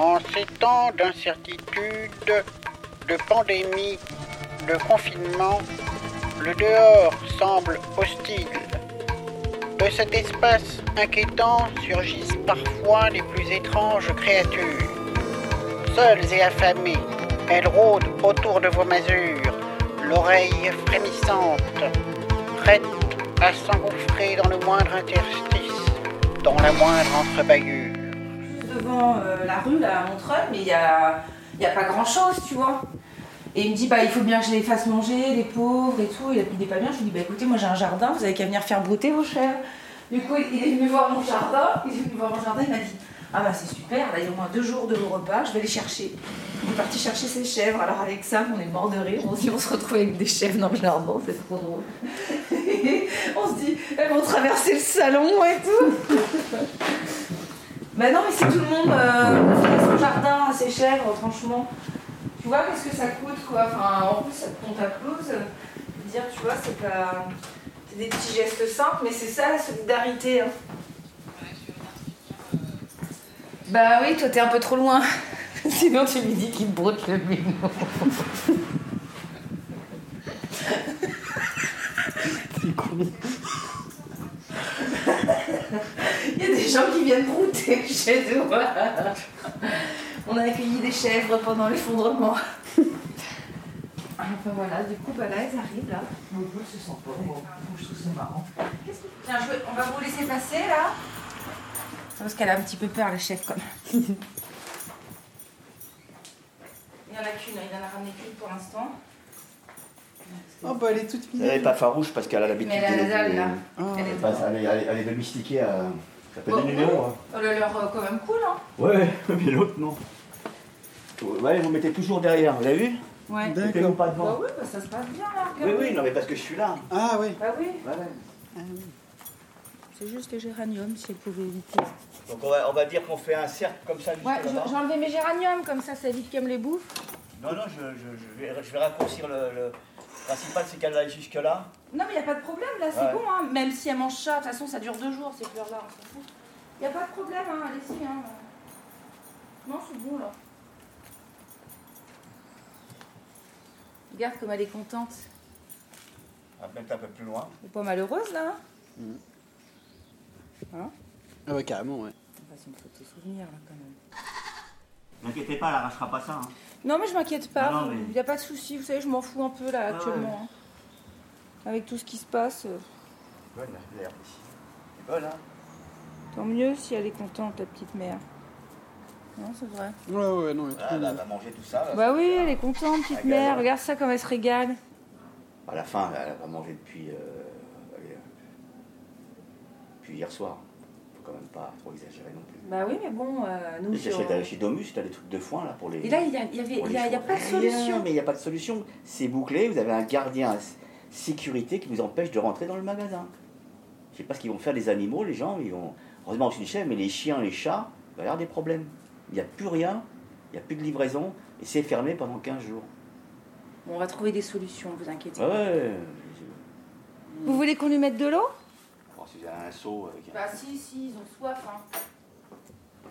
En ces temps d'incertitude, de pandémie, de confinement, le dehors semble hostile. De cet espace inquiétant surgissent parfois les plus étranges créatures. Seules et affamées, elles rôdent autour de vos masures, l'oreille frémissante, prête à s'engouffrer dans le moindre interstice, dans la moindre entrebâillure. Devant euh, la rue, là, à Montreuil, mais il n'y a, y a pas grand chose, tu vois. Et il me dit, bah, il faut bien que je les fasse manger, les pauvres et tout. Il n'est pas bien. Je lui dis, bah, écoutez, moi j'ai un jardin, vous avez qu'à venir faire brouter vos chèvres. Du coup, il est venu voir mon jardin. Il est venu voir mon jardin, il m'a dit, ah bah c'est super, là il y a au moins deux jours de vos repas, je vais les chercher. Il est parti chercher ses chèvres. Alors avec ça, on est mort de rire. On se dit, on se retrouve avec des chèvres dans le jardin, c'est trop drôle. on se dit, elles vont traverser le salon et tout. Bah non, mais si tout le monde euh, fait son jardin à ses chèvres, franchement, tu vois qu'est-ce que ça coûte quoi? Enfin, en plus, ça te compte à close. Dire, tu vois, c'est pas. C'est des petits gestes simples, mais c'est ça la solidarité. hein. Bah oui, toi t'es un peu trop loin. Sinon tu lui dis qu'il te broute le mignon. Il y a des gens qui viennent brouter chez nous. On a accueilli des chèvres pendant l'effondrement. Enfin voilà, du coup, bah là, elles arrivent là. Je se sent pas, moi. Je trouve ça marrant. Tiens, je on va vous laisser passer là. Parce qu'elle a un petit peu peur, la chef, comme. Il y en a qu'une, il en a ramené qu'une pour l'instant. Oh bah elle est toute Elle n'est pas farouche parce qu'elle a l'habitude. Mais elle a la des- des- là. Elle est Enfin, elle, est, elle est- elle est domestiquée à. Ça peut Bon, donner numéro. Hein. Oh, le leur euh, quand même cool, hein. Ouais, mais l'autre non. Ouais, vous mettez toujours derrière, vous avez vu? Ouais. D'accord. pas Bah devant. oui, bah ça se passe bien là. Oui, regarde. oui, non, mais parce que je suis là. Ah oui. Bah oui. Ouais, ouais. C'est juste les géraniums si elle pouvait éviter. Donc on va, on va dire qu'on fait un cercle comme ça. Ouais, là-bas. je- j'ai enlevé mes géraniums comme ça, ça évite qu'elle me les bouffe. Non, non, je, je, je vais, je vais raccourcir le. le principal, c'est qu'elle aille jusque-là. Non, mais il a pas de problème là, c'est Ouais. bon, hein. Même si elle mange ça, de toute façon, ça dure deux jours ces fleurs-là, on s'en fout. Il a pas de problème, hein, allez-y. Hein. Non, c'est bon là. Regarde comme elle est contente. On va mettre un peu plus loin. Elle est pas malheureuse là. hein Ah ouais carrément ouais. On passe une photo souvenir là quand même. N'inquiétez pas, elle arrachera pas ça. hein. Non, mais je m'inquiète pas. Non, non, mais- Il n'y a pas de souci. Vous savez, je m'en fous un peu là Ah actuellement. hein. Avec tout ce qui se passe, euh, Bonne, l'air ici. C'est bonne, hein tant mieux si elle est contente, la petite mère. Non, c'est vrai. Ouais ouais non. tout- elle va- elle va manger tout ça. là. Bah oui, elle est contente, petite Ah, mère. galère. Regarde ça comme elle se régale. À la fin, elle va manger depuis, euh, euh, depuis hier soir. Faut quand même pas trop exagérer non plus. Bah oui, mais bon, euh, nous. Et sur- chez, chez Domus, tu as des trucs de foin là pour les. Et là, il y a, y avait, y a, y pas de Rien, solution. Mais il n'y a pas de solution. C'est bouclé, vous avez un gardien sécurité qui vous empêche de rentrer dans le magasin. Je sais pas ce qu'ils vont faire les animaux, les gens, ils vont. Heureusement, c'est une chèvre, mais les chiens, les chats, il va y avoir des problèmes. Il n'y a plus rien, il n'y a plus de livraison, et c'est fermé pendant 15 jours. Bon, on va trouver des solutions, vous inquiétez Ouais, pas. ouais. Vous voulez qu'on lui mette de l'eau? Bon, si j'ai un seau avec un. Bah si, si, ils ont soif. Hein.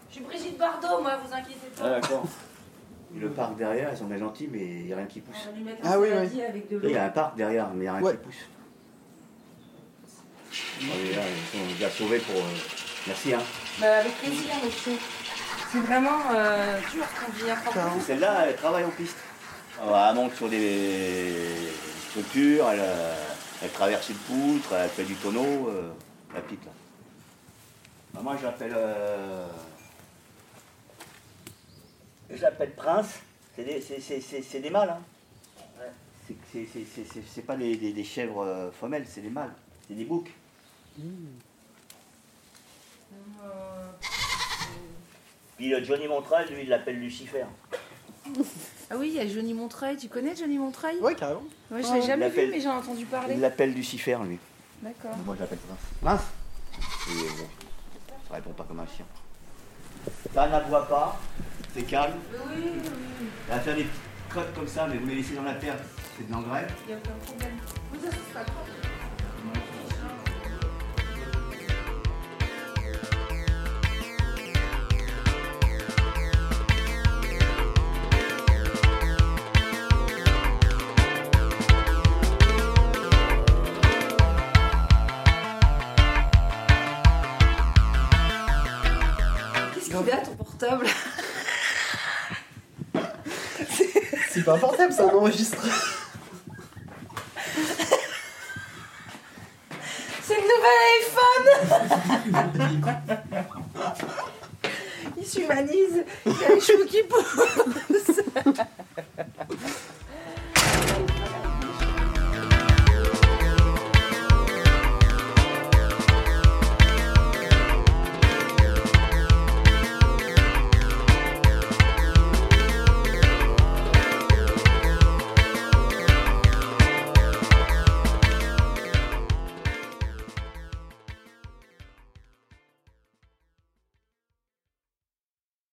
Je suis Brigitte Bardot, moi, vous inquiétez Ah, d'accord. Le parc derrière, ils sont bien gentils, mais il n'y a rien qui pousse. On va lui mettre Ah oui, saladier avec de Là, l'eau. Il y a un parc derrière, mais il n'y a rien Ouais. qui pousse. Ah oui, là, ils sont déjà sauvés pour. euh, Merci, hein. Bah, avec plaisir, monsieur. C'est vraiment euh, dur qu'on vit à Carrément. Celle-là, elle travaille en piste. Ah, Elle monte sur des structures, elle, euh, elle traverse une poutre, elle fait du tonneau, euh, la petite là. Ah, moi, je l'appelle. euh, Je l'appelle Prince. C'est des, c'est- c'est- c'est- c'est des mâles. Hein. C'est- c'est- c'est- c'est- c'est- C'est pas des, des- des chèvres euh, femelles, c'est des mâles. C'est des boucs. Puis le Johnny Montreuil, lui, il l'appelle Lucifer. Ah oui, il y a Johnny Montreuil. Tu connais Johnny Montreuil? Ouais carrément. Ouais, je Ah, l'ai il jamais vu, mais j'en ai entendu parler. Il l'appelle Lucifer, lui. D'accord. Moi, je l'appelle Prince. Prince Et euh, bon, ça répond pas comme un chien. Ça n'aboie pas, c'est calme. Oui, oui, oui. Elle va faire des petites crottes comme ça, mais vous les laissez dans la terre, c'est de l'engrais. Il n'y a aucun problème. Oui, ça, c'est pas grave. Portable. C'est pas un portable, c'est un enregistreur. C'est le nouvel iPhone. Il s'humanise, il y a les cheveux qui poussent